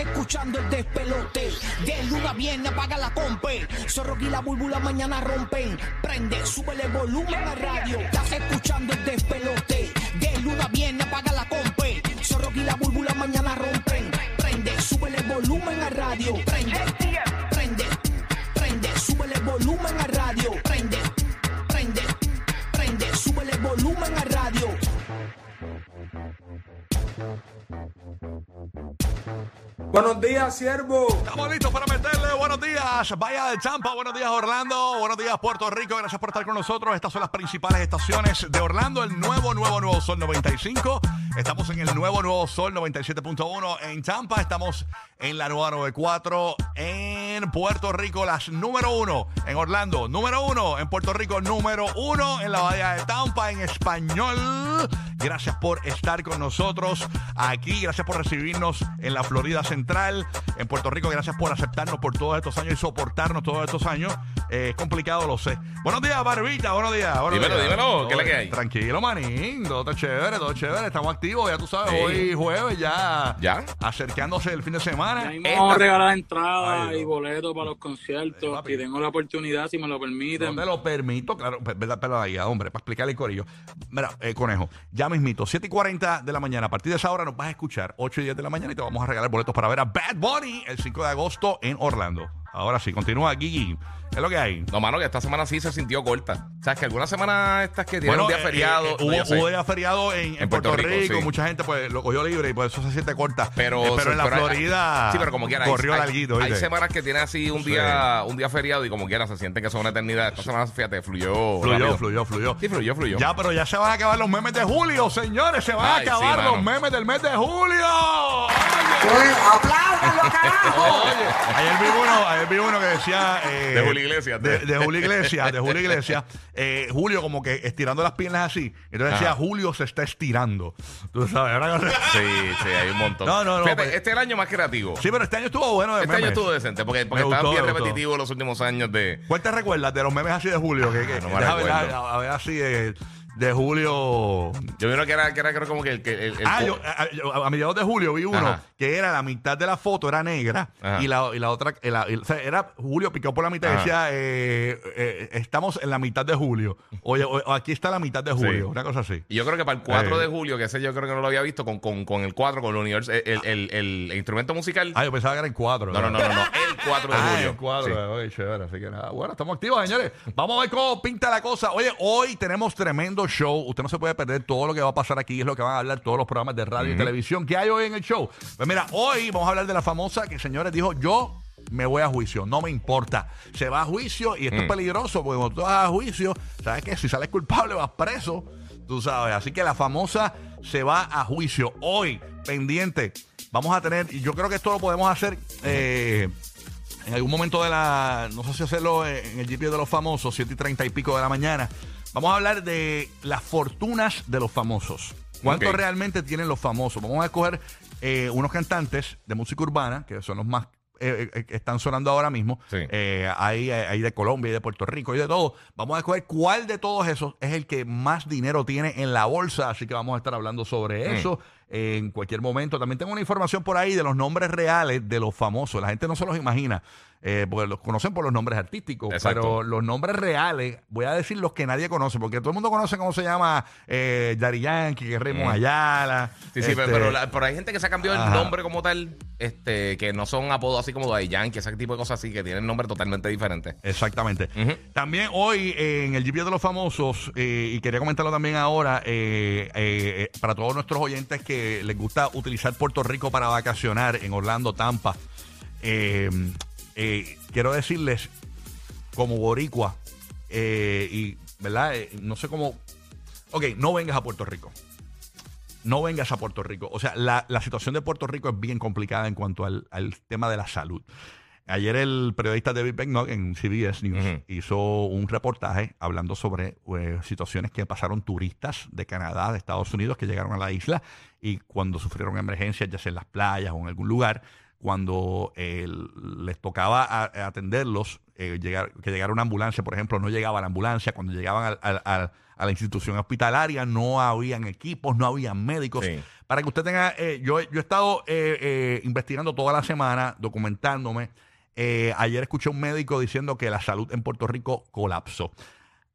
escuchando el despelote. De luna viene, apaga la compe. Zorro y la búlbula mañana rompen. Prende, súbele el volumen a radio. Estás escuchando el despelote. De luna viene, apaga la compe. Zorro y la búlbula mañana rompen. Prende, súbele el volumen a radio. Prende, prende, prende, súbele el volumen a radio. Prende, prende, prende, súbele el volumen a radio. Buenos días, siervo. Estamos listos para meterle. Buenos días, Bahía de Champa. Buenos días, Orlando. Buenos días, Puerto Rico. Gracias por estar con nosotros. Estas son las principales estaciones de Orlando. El nuevo, nuevo, nuevo Sol 95. Estamos en el nuevo, nuevo Sol 97.1 en Champa. Estamos en la nueva 94 en Puerto Rico. Las número uno en Orlando. Número uno en Puerto Rico. Número uno en la Bahía de Tampa en español. Gracias por estar con nosotros aquí. Gracias por recibirnos en la Florida Central, en Puerto Rico. Gracias por aceptarnos por todos estos años y soportarnos todos estos años. Eh, es complicado, lo sé. Buenos días, Barbita. Buenos días. Buenos Dímelo, días. dímelo, ¿qué es la que hay? Tranquilo, manín. Todo está chévere, todo chévere. Estamos activos, ya tú sabes. Sí. Hoy jueves ya. ¿Ya? Acercándose el fin de semana. Ya vamos a regalar entradas y no. boletos para los conciertos. Si tengo la oportunidad, si me lo No permiten. te lo permito, claro, verdad, pero ahí, hombre, para explicarle el corillo. Mira, eh, conejo, ya mismito, 7 y 40 de la mañana. A partir de esa hora nos vas a escuchar 8 y 10 de la mañana y te vamos a regalar boletos para ver a Bad Bunny el 5 de agosto en Orlando. Ahora sí, continúa, Gigi. ¿Qué es lo que hay? No, mano, que esta semana sí se sintió corta. O sea, que algunas semanas estas que tienen un día eh, feriado. eh, no, hubo, sé. hubo día feriado en, en Puerto, Rico, sí. mucha gente pues lo cogió libre y por eso se siente corta. Pero, Eh, pero en la pero hay- Florida sí, pero como quiera, hay- corrió hay, larguito. hay ¿viste? semanas que tienen así un Sí. día un día feriado y como quiera se sienten que son una eternidad. Esta semana, fíjate, fluyó. Fluyó, rápido. fluyó, fluyó. Sí, fluyó, fluyó. Ya, pero ya se van a acabar los memes de julio, señores. Se van Ay, a acabar mano. los memes del mes de julio. ¡Apláudalo, Oye, ayer vi uno, ayer vi uno que decía eh, De Julio Iglesias, de, de- Julio Iglesias, de Julio Iglesias, eh, Julio como que estirando las piernas así, entonces decía Ajá. Julio se está estirando, tú sabes, cosa- Sí, sí, hay un montón. No, no, no, Fíjate, pues- este es el año más creativo. Sí, pero este año estuvo bueno de este año estuvo decente porque, porque Me estaban gustó, bien me gustó. repetitivos los últimos años de. ¿Cuál te recuerdas de los memes así de Julio? Que, que- Ah, no me deja ver, recuerdo. a, a ver así de, de Julio. Yo vi uno que era, que era creo como que el. que el- el- Ah, yo, a, yo- a mediados de julio vi uno Ajá. que era la mitad de la foto era negra Ajá. y la, y la otra, y la- y- o sea, era Julio picó por la mitad y Ajá. decía, eh, eh, estamos en la mitad de julio. Oye, o- o aquí está la mitad de julio, una cosa así. Y yo creo que para el 4 Eh. de julio, que ese yo creo que no lo había visto, con, con, con el 4, con el universo, el, el, el- el instrumento musical. Ah, yo pensaba que era en cuatro. no, no, no, no, no, el 4 de Ah, julio. en cuadro, Sí. oye, chévere, así que nada. Bueno, estamos activos, señores. Vamos a ver cómo pinta la cosa. Oye, hoy tenemos tremendo show. Usted no se puede perder todo lo que va a pasar aquí. Es lo que van a hablar todos los programas de radio y televisión. ¿Qué hay hoy en el show? Pues mira, hoy vamos a hablar de la famosa que, señores, dijo yo me voy a juicio, no me importa. Se va a juicio y esto es peligroso porque cuando tú vas a juicio, ¿sabes qué? Si sales culpable vas preso, tú sabes. Así que la famosa se va a juicio. Hoy, pendiente, vamos a tener, y yo creo que esto lo podemos hacer... eh, en algún momento de la, no sé si hacerlo en el GP de los famosos, 7 y 30 y pico de la mañana, vamos a hablar de las fortunas de los famosos. ¿Cuánto realmente tienen los famosos? Vamos a escoger eh, unos cantantes de música urbana, que son los más eh, eh, que están sonando ahora mismo. Sí. Eh, hay, hay de Colombia, hay de Puerto Rico, y de todo. Vamos a escoger cuál de todos esos es el que más dinero tiene en la bolsa. Así que vamos a estar hablando sobre Mm. eso en cualquier momento. También tengo una información por ahí de los nombres reales de los famosos. La gente no se los imagina, eh, porque los conocen por los nombres artísticos, Exacto. pero los nombres reales, voy a decir los que nadie conoce, porque todo el mundo conoce cómo se llama eh, Daddy Yankee, que Raymond Mm. Ayala. Sí, sí, este, pero, pero la- pero hay gente que se ha cambiado Ajá. el nombre como tal, este, que no son apodos así como de Yankee, ese tipo de cosas así, que tienen nombres totalmente diferentes. Exactamente. También hoy eh, en el GP de los famosos, eh, y quería comentarlo también ahora, eh, para todos nuestros oyentes que les gusta utilizar Puerto Rico para vacacionar en Orlando, Tampa, eh, eh, quiero decirles, como boricua, eh, y, ¿verdad? Eh, no sé cómo... Ok, no vengas a Puerto Rico. No vengas a Puerto Rico. O sea, la, la situación de Puerto Rico es bien complicada en cuanto al, al tema de la salud. Ayer el periodista David Becknock en CBS News hizo un reportaje hablando sobre eh, situaciones que pasaron turistas de Canadá, de Estados Unidos, que llegaron a la isla y cuando sufrieron emergencias, ya sea en las playas o en algún lugar, cuando eh, les tocaba a- atenderlos, eh, llegar, que llegara una ambulancia, por ejemplo, no llegaba la ambulancia. Cuando llegaban al- al- al- a la institución hospitalaria, no habían equipos, no habían médicos. Sí. Para que usted tenga, eh, yo, yo he estado eh, eh, investigando toda la semana, documentándome. Eh, ayer escuché a un médico diciendo que la salud en Puerto Rico colapsó.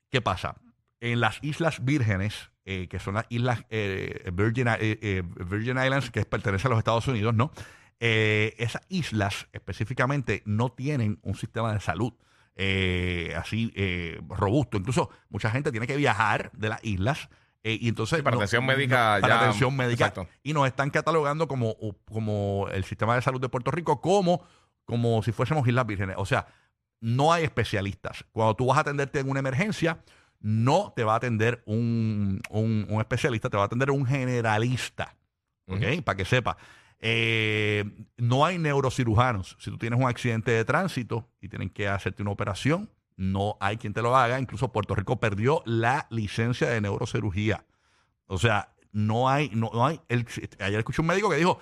¿Qué pasa? En las Islas Vírgenes, eh, que son las Islas eh, Virgin, eh, eh, Virgin Islands, que pertenecen a los Estados Unidos, ¿no? Eh, esas islas específicamente no tienen un sistema de salud eh, así eh, robusto. Incluso mucha gente tiene que viajar de las islas. y entonces Sí, para atención médica para ya- atención médica exacto. y nos están catalogando como, como el sistema de salud de Puerto Rico como, como si fuésemos Islas Vírgenes. O sea, no hay especialistas. Cuando tú vas a atenderte en una emergencia, no te va a atender un, un- un especialista, te va a atender un generalista. ¿Ok? Para que sepa. Eh, no hay neurocirujanos. Si tú tienes un accidente de tránsito y tienen que hacerte una operación, no hay quien te lo haga. Incluso Puerto Rico perdió la licencia de neurocirugía. O sea, no hay, no, no hay. ayer escuché un médico que dijo,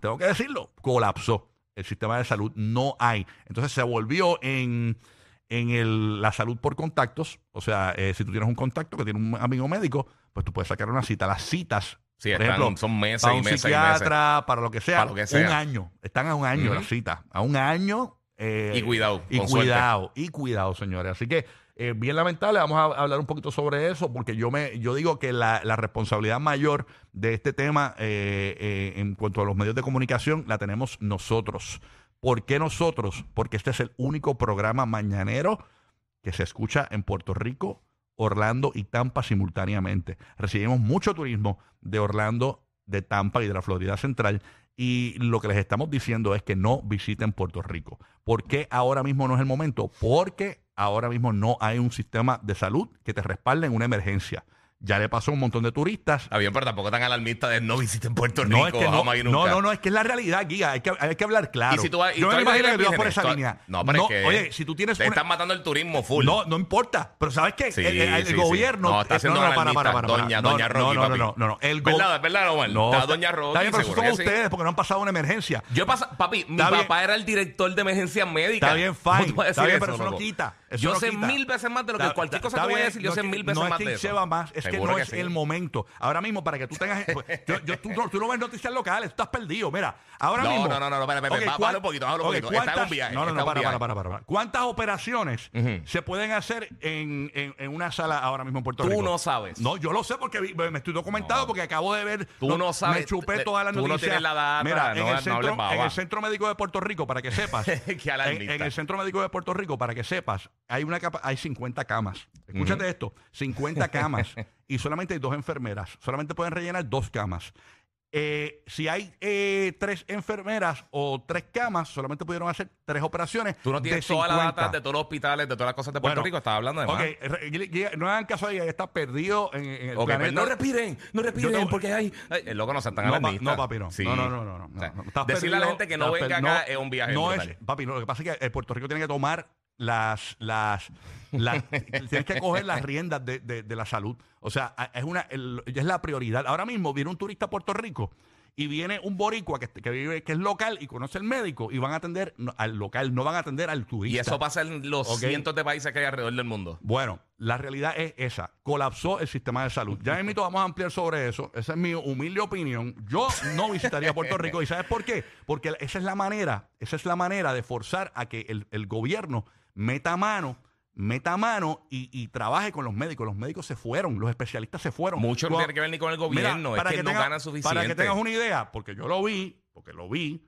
tengo que decirlo, colapsó el sistema de salud, no hay. Entonces se volvió en, en el- la salud por contactos. O sea, eh, si tú tienes un contacto que tiene un amigo médico, pues tú puedes sacar una cita. Las citas, Sí, por están- ejemplo, son meses para y un meses y meses. psiquiatra, para lo que sea, Para lo que sea. un año. Están a un año Ujú. las citas, a un año. eh, Y cuidado, Y con suerte. cuidado, y cuidado, señores. Así que, eh, bien lamentable, vamos a hablar un poquito sobre eso, porque yo me yo digo que la, la responsabilidad mayor de este tema eh, eh, en cuanto a los medios de comunicación la tenemos nosotros. ¿Por qué nosotros? Porque este es el único programa mañanero que se escucha en Puerto Rico, Orlando y Tampa simultáneamente. Recibimos mucho turismo de Orlando, de Tampa y de la Florida Central. Y lo que les estamos diciendo es que no visiten Puerto Rico. ¿Por qué ahora mismo no es el momento? Porque ahora mismo no hay un sistema de salud que te respalde en una emergencia. Ya le pasó a un montón de turistas. Está bien, pero tampoco tan alarmista de no visiten Puerto Rico. No, es que no, jamás y no, nunca. no, no, es que es la realidad aquí. Hay que, hay que hablar claro. Y si tú vas- y Yo tú me imagino que tú vas por esa tú- línea. No, pero es que. oye, si tú tienes Te una- están matando el turismo full. no, no importa. Pero ¿sabes qué? Sí, el, el- el sí, gobierno. No, está eh, haciendo no, no, para. doña- No, doña no, Rocky, no, no, papi. no, no, no. El go- ¿Verdad? ¿Verdad, Omar? No, Está doña Rocky, Está bien, pero seguro son que sí. ustedes porque no han pasado una emergencia. Yo he pasado, papi, mi Está bien. papá era el director de emergencias médicas. Está bien, ¿Cómo fine. tú vas a Está decir bien, pero eso no loco? quita. Eso Yo no sé quita. mil veces más de lo que Está- cualquier cosa que voy a decir. Yo no sé que- mil veces no más es de que eso. más, es que no que es sí. el momento. Ahora mismo, para que tú tengas. pues, yo, yo- tú, no, tú no ves noticias locales, tú estás perdido. Mira, ahora No, mismo. no, no, no, no, espera, espera, Ok, espera, ¿cuán- bájalo un poquito, un poquito. Está en un ¿cuántas- viaje, No, no, no, para, para, para, para, para. ¿Cuántas operaciones se pueden hacer en, en, en una sala ahora mismo en Puerto Tú Rico? no sabes. No, yo lo sé porque me estoy documentado porque acabo de ver. Tú no sabes. Me chupé Tú todas las no noticias. tienes la data, Mira, no- en, no el centro, Médico de Puerto Rico, para que sepas. En el Centro Médico de Puerto Rico, para que sepas, hay una capa- hay 50 camas. Escúchate esto, 50 camas y solamente hay dos enfermeras. Solamente pueden rellenar dos camas. Eh, si hay eh, tres enfermeras o tres camas, solamente pudieron hacer tres operaciones. Tú no tienes de toda la 50. data de todos los hospitales, de todas las cosas de Puerto Bueno, Rico. Estaba hablando de más. Ok, re- y- y- no hagan caso ahí, está perdido en, en el planeta. pues no respiren, no respiren, porque hay. ay, el loco no se tan No, pa- no, papi, no. Sí. No, no, no, no. no, O sea, no. Estás decirle a la gente que no estás venga acá es un viaje No brutal. es, papi, no, lo que pasa es que eh, Puerto Rico tiene que tomar las, las, las tienes que coger las riendas de, de- de la salud. O sea, es una, el- es la prioridad. Ahora mismo viene un turista a Puerto Rico y viene un boricua que, que vive, que es local y conoce el médico y van a atender al local, no van a atender al turista. Y eso pasa en los Ok. cientos de países que hay alrededor del mundo. Bueno, la realidad es esa. Colapsó el sistema de salud. Ya mismo vamos a ampliar sobre eso. Esa es mi humilde opinión. Yo no visitaría Puerto Rico. ¿Y sabes por qué? Porque esa es la manera, esa es la manera de forzar a que el, el gobierno meta mano, meta mano y, y trabaje con los médicos. Los médicos se fueron, los especialistas se fueron. Mucho no tiene que ver ni con el Mira, gobierno, es para que, no tenga- ganan suficiente. Para que tengas una idea, porque yo lo vi, porque lo vi,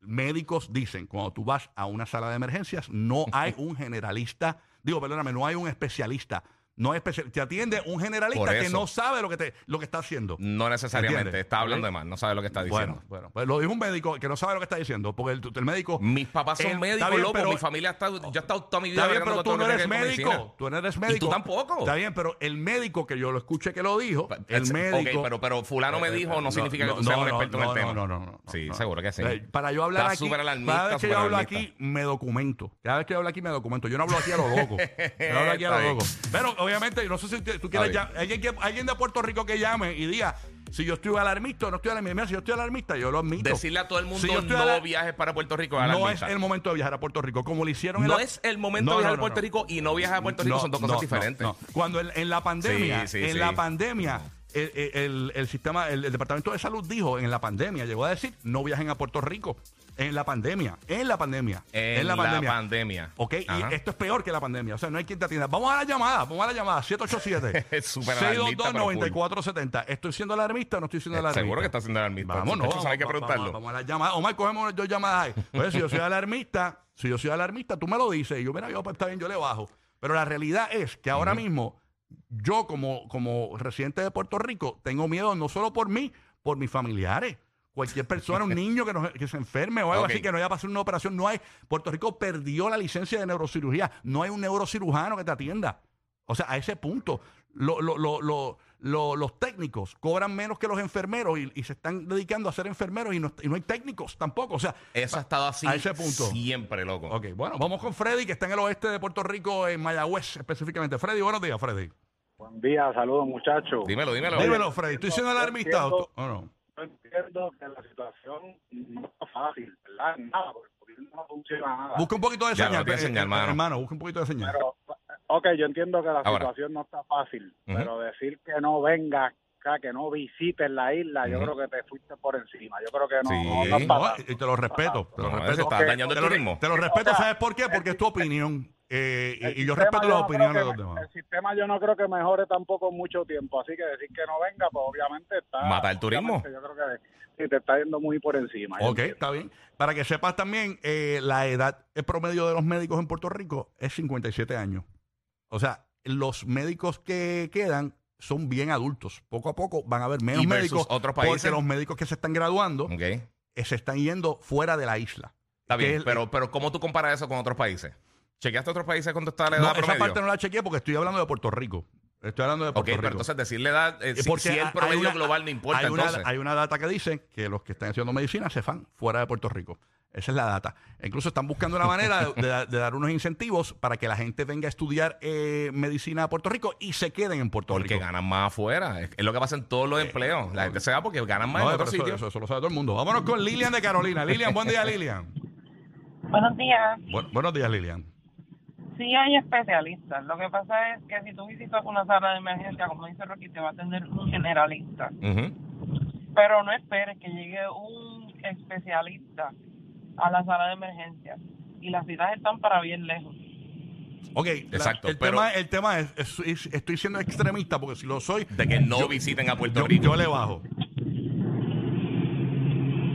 médicos dicen, cuando tú vas a una sala de emergencias, no hay un generalista, digo, perdóname, no hay un especialista. No hay especial, te atiende un generalista que eso. no sabe lo que, te, lo que está haciendo. No necesariamente, ¿Entiendes? está hablando de más, no sabe lo que está diciendo. Bueno, bueno, pues lo dijo un médico que no sabe lo que está diciendo, porque el, el médico... Mis papás son Él- médicos, está bien, loco. pero- Mi familia está. Yo he estado toda mi vida Está bien, bregando pero con tú todo no lo que eres tiene que ver con médico. medicina. Tú no eres médico. tú tampoco. Está bien, pero el médico que yo lo escuché que lo dijo, el Es- médico... Ok, pero, pero fulano me Eh, dijo, no, no, significa no, que tú seas no, un no, experto en no, el tema. No, no, no. no, Sí, no. seguro que sí. Eh, Para yo hablar Está aquí, súper alarmista, cada vez que súper yo hablo alarmista. aquí, me documento. Cada vez que yo hablo aquí, me documento. Yo no hablo aquí a lo loco. Yo hablo aquí a Está lo bien. loco. Pero obviamente, no sé si tú quieres ya- alguien, que, alguien de Puerto Rico que llame y diga si yo estoy alarmista o no estoy alarmista. Mira, si yo estoy alarmista, yo lo admito. Decirle a todo el mundo Si yo estoy no alar- viajes para Puerto Rico no es el momento de viajar a Puerto Rico, como lo hicieron en No la- es el momento No, de viajar no, a no, Puerto no. Rico y no viajar a Puerto Rico No, son dos no, cosas no, diferentes. no. Cuando en, en la pandemia, Sí, sí, en sí. la pandemia, el, el- el- el sistema, el, el Departamento de Salud dijo en la pandemia, llegó a decir, no viajen a Puerto Rico. En la pandemia, en la pandemia, En, la, pandemia. Ok, Ajá. y esto es peor que la pandemia. O sea, no hay quien te atienda. Vamos a la llamada, vamos a la llamada. 787 Es súper alarmista, pero 622-9470. ¿Estoy siendo alarmista o no estoy siendo Eh, alarmista? Seguro que está siendo alarmista. Vamos, no. Vamos, hay que preguntarlo. Vamos, a la llamada. Omar, cogemos dos llamadas ahí. Oye, si yo soy alarmista, si yo soy alarmista, tú me lo dices. Y yo, mira, yo, pues está bien, yo le bajo. Pero la realidad es que ahora mismo, yo como, como residente de Puerto Rico, tengo miedo no solo por mí, por mis familiares. Cualquier persona, un niño que, que se enferme o algo así, que no haya pasado una operación, no hay. Puerto Rico perdió la licencia de neurocirugía. No hay un neurocirujano que te atienda. O sea, a ese punto, lo- lo- lo- lo- lo- los técnicos cobran menos que los enfermeros y, y se están dedicando a ser enfermeros y no, y no hay técnicos tampoco. O sea, Eso ha estado así a ese punto. siempre, loco. ok, bueno, vamos con Freddy, que está en el oeste de Puerto Rico, en Mayagüez específicamente. Freddy, buenos días, Freddy. Buen día, saludos muchachos. Dímelo, dímelo. Dímelo, Freddy. ¿Estoy siendo alarmista o no? Yo entiendo que la situación no está fácil, ¿verdad? Nada, porque el gobierno no funciona nada. Busca un poquito de Ya, señal, no tiene eh, señal, eh, mano. hermano. Busca un poquito de señal. Pero, ok, yo entiendo que la Ahora. situación no está fácil, Ujú. pero decir que no vengas acá, que no visites la isla, yo Ujú. creo que te fuiste por encima. Yo creo que no. Sí. no, no para- y te lo respeto. Te lo respeto. está Ok, dañando el Te lo, turismo. te lo respeto, O sea, ¿sabes por qué? Porque es tu opinión. eh, y, y yo respeto las no creo opiniones de los demás. El sistema yo no creo que mejore tampoco en mucho tiempo, así que decir que no venga, pues obviamente está... Mata el turismo. Yo creo que sí, te está yendo muy por encima. yo Ok, está bien. Para que sepas también, eh, la edad el promedio de los médicos en Puerto Rico es 57 años. O sea, los médicos que quedan son bien adultos. Poco a poco van a haber menos ¿Y versus médicos otros porque países? los médicos que se están graduando Ok. eh, se están yendo fuera de la isla. Está Que bien, es- pero, pero ¿cómo tú comparas eso con otros países? ¿Chequeaste otros países cuánto está la edad No, esa promedio? parte no la chequeé porque estoy hablando de Puerto Rico. Estoy hablando de ok, Puerto pero Rico. entonces decirle edad, eh, Eh, si, porque si el hay promedio una- global no importa, hay una, entonces. hay una data que dice que los que están haciendo medicina se van fuera de Puerto Rico. Esa es la data. Incluso están buscando una manera de, de- de dar unos incentivos para que la gente venga a estudiar eh, medicina a Puerto Rico y se queden en Puerto porque Rico. ganan más afuera. Es, es lo que pasa en todos los empleos. La gente se va porque ganan más No, en pero otros eso, sitios. eso- eso lo sabe todo el mundo. Vámonos con Lilian de Carolina. Lilian, buen día, Lilian. Buenos días. Bu- buenos días, Lilian. Sí hay especialistas. Lo que pasa es que si tú visitas una sala de emergencia, como dice Rocky, te va a atender un generalista. Pero no esperes que llegue un especialista a la sala de emergencia. Y las citas están para bien lejos. Ok, la- Exacto, el, pero- tema, el tema es, es- es- estoy siendo extremista porque si lo soy, De que no Yo- visiten a Puerto yo, Rico. yo le bajo.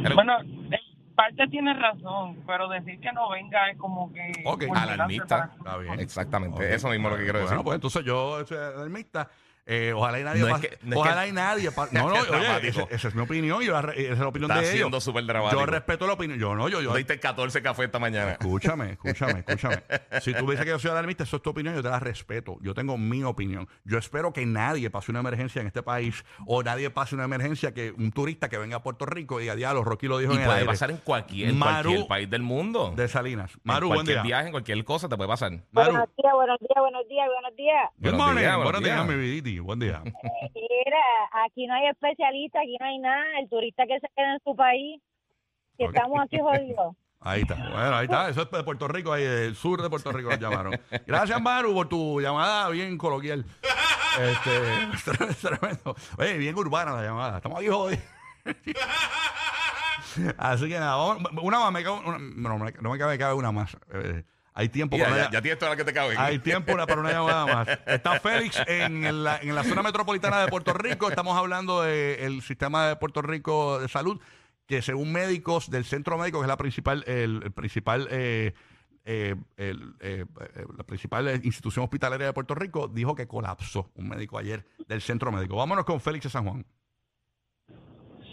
Hello. Bueno, en parte tienes razón, pero decir que no venga es como que... Ok. Alarmista. para- Está bien. Exactamente. Eso mismo es lo que quiero bueno, decir. pues entonces yo soy alarmista. Eh, ojalá y nadie No es pase- que- no es ojalá que- y nadie pa- no no oye esa es mi opinión y la re- esa es la opinión Está de ellos siendo súper dramático. yo respeto la opinión yo no yo yo diste 14 cafés esta mañana. escúchame escúchame escúchame si tú dices que yo soy alarmista eso es tu opinión yo te la respeto yo tengo mi opinión yo espero que nadie pase una emergencia en este país o nadie pase una emergencia que un turista que venga a Puerto Rico y diga diablo Rocky lo dijo Y en el puede aire". pasar en cualquier, en Maru cualquier país del mundo. de Salinas en Maru buen cualquier día viaje, en cualquier cosa te puede pasar. Maru Buenos días, buenos días, buenos días, buenos días. good Buenos morning días, buenos buenos días días. mi buen día Mira, aquí no hay especialista, aquí no hay nada. El turista que se queda en su país, que estamos aquí jodidos. Ahí está, bueno, ahí está, eso es de Puerto Rico, ahí del sur de Puerto Rico nos llamaron. Gracias, Maru, por tu llamada bien coloquial. Este, es tremendo. Oye, bien urbana la llamada, estamos aquí jodidos. Así que nada, vamos- una más, me cabe, una- no, me- no me cabe, me cabe una más. Eh, hay tiempo para ya, una- ya tienes toda la que te cabe. hay tiempo para una llamada más. Está Félix en la, en la zona metropolitana de Puerto Rico. Estamos hablando del sistema de Puerto Rico de salud, que según médicos del centro médico, que es la principal, el, el principal, eh, eh, el, eh, eh, la principal institución hospitalaria de Puerto Rico, dijo que colapsó un médico ayer del centro médico. Vámonos con Félix de San Juan.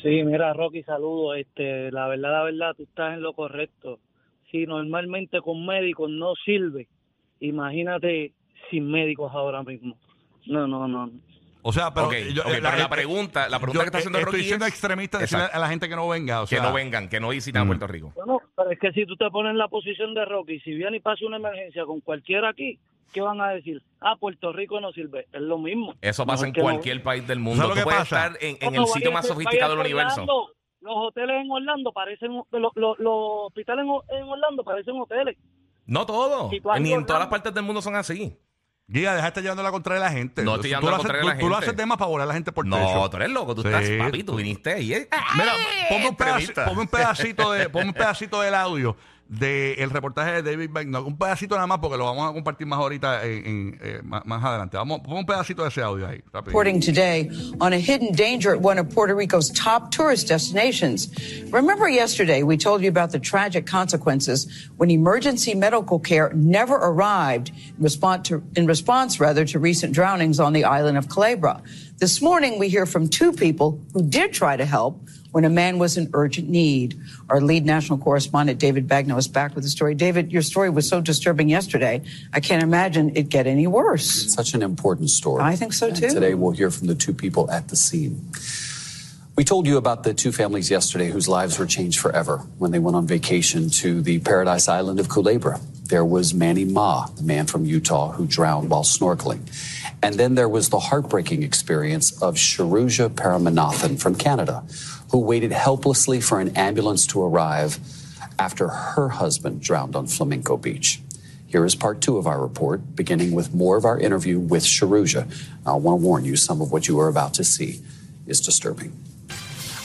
Sí, mira, Rocky, saludos. Este, la verdad, la verdad, tú estás en lo correcto. Si normalmente con médicos no sirve, imagínate sin médicos ahora mismo. No, no, no. no. O sea, pero, Ok, yo- ok, eh, pero la pregunta, la pregunta yo, que está haciendo eh, Rocky Estoy siendo es extremista decirle Exacto. a la gente que no venga. O que sea, no vengan, que no visiten a Mm. Puerto Rico. Bueno, pero es que si tú te pones en la posición de Rocky, si viene y pasa una emergencia con cualquiera aquí, ¿qué van a decir? Ah, Puerto Rico no sirve. Es lo mismo. Eso pasa en que no- cualquier país del mundo. ¿Sabes lo Tú que puedes pasa? estar en, en No, el sitio más sofisticado del universo. Los hoteles en Orlando parecen, los, los, los hospitales en, en Orlando parecen hoteles. No todo. Si tú has Ni en todas las partes del mundo son así. Guía, deja de estar llevando la contra de la gente. No estoy Tú llevando lo la tú- de la Tú lo gente. haces temas para volar a la gente por No, techo. tú eres loco. Tú Sí. estás, papi, tú viniste ahí. eh. Mira, ponme un, pedaci- Extremista. ponme un pedacito de, ponme un pedacito del audio del reportaje de David. Un pedacito nada más porque lo vamos a compartir más ahorita en, en, eh, más, adelante. Vamos, un pedacito de ese audio ahí. rápido. reporting today on a hidden danger at one of Puerto Rico's top tourist destinations. Remember yesterday we told you about the tragic consequences when emergency medical care never arrived in response to, in response rather to recent drownings on the island of Calabria. This morning we hear from two people who did try to help when a man was in urgent need. Our lead national correspondent, David Bagno, is back with the story. David, your story was so disturbing yesterday. I can't imagine it get any worse. Such an important story. I think so, And too. today we'll hear from the two people at the scene. We told you about the two families yesterday whose lives were changed forever when they went on vacation to the paradise island of Culebra. There was Manny Ma, the man from Utah who drowned while snorkeling. And then there was the heartbreaking experience of Sharuja Paramanathan from Canada, who waited helplessly for an ambulance to arrive after her husband drowned on Flamenco Beach. Here is part two of our report, beginning with more of our interview with Sharuja. I want to warn you, some of what you are about to see is disturbing.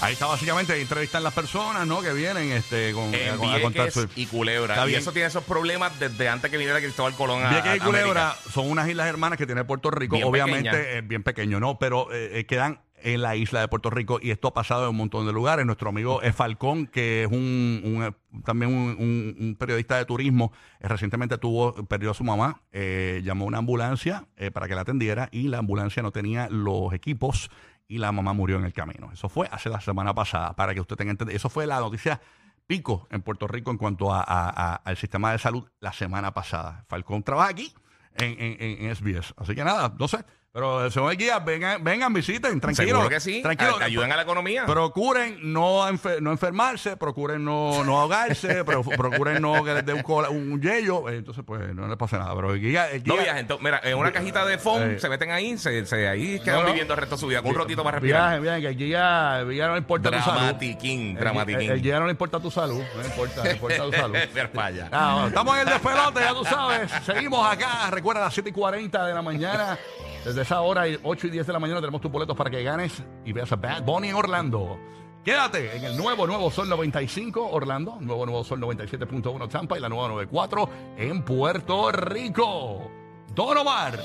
Ahí está básicamente entrevistan las personas, ¿no? Que vienen este, con, En con- a contar su... y Culebra. Y eso tiene esos problemas desde antes que viniera Cristóbal Colón a, Vieques y a Culebra América. son unas islas hermanas que tiene Puerto Rico. Bien Obviamente pequeña. es bien pequeño, ¿no? Pero eh, eh, quedan en la isla de Puerto Rico y esto ha pasado en un montón de lugares. Nuestro amigo Falcón, que es un, un, también un, periodista de turismo, eh, recientemente tuvo, perdió a su mamá, eh, llamó a una ambulancia eh, para que la atendiera y la ambulancia no tenía los equipos y la mamá murió en el camino. Eso fue hace la semana pasada, para que usted tenga entendido. Eso fue la noticia pico en Puerto Rico en cuanto a, a- a- al sistema de salud la semana pasada. Falcón trabaja aquí en, en, en SBS. Así que nada, no sé. Pero el señor guía, vengan, vengan, visiten, tranquilo. Seguro que sí. Tranquilo. A- ayuden a la economía. Procuren no, enfer- no enfermarse, procuren no, no ahogarse, pro- procuren no que les dé un, cola- un yello. eh, Entonces, pues no les pase nada. Pero el guía. El No guía- viajen. to- Mira, en una cajita de foam Eh. se meten ahí, se, se- ahí quedan No, no. viviendo el resto de su vida con un rotito para respirar. Viajen, viajen, que el guía, el guía no le importa tu salud. Dramatiquín, dramatiquín. El, guía no le importa tu salud. No le importa, le importa tu salud. Ah, bueno, estamos en el despelote, ya tú sabes. Seguimos acá. Recuerda, a las 7 y 40 de la mañana. Desde esa hora, y 8 y 10 de la mañana, tenemos tus boletos para que ganes y veas a Bad Bunny en Orlando. Quédate en el nuevo Nuevo Sol 95 Orlando, nuevo Nuevo Sol 97.1 Tampa y la nueva 94 en Puerto Rico. Don Omar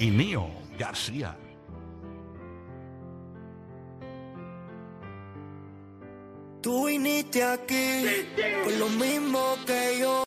y Nio García. Tú viniste aquí por lo mismo que yo.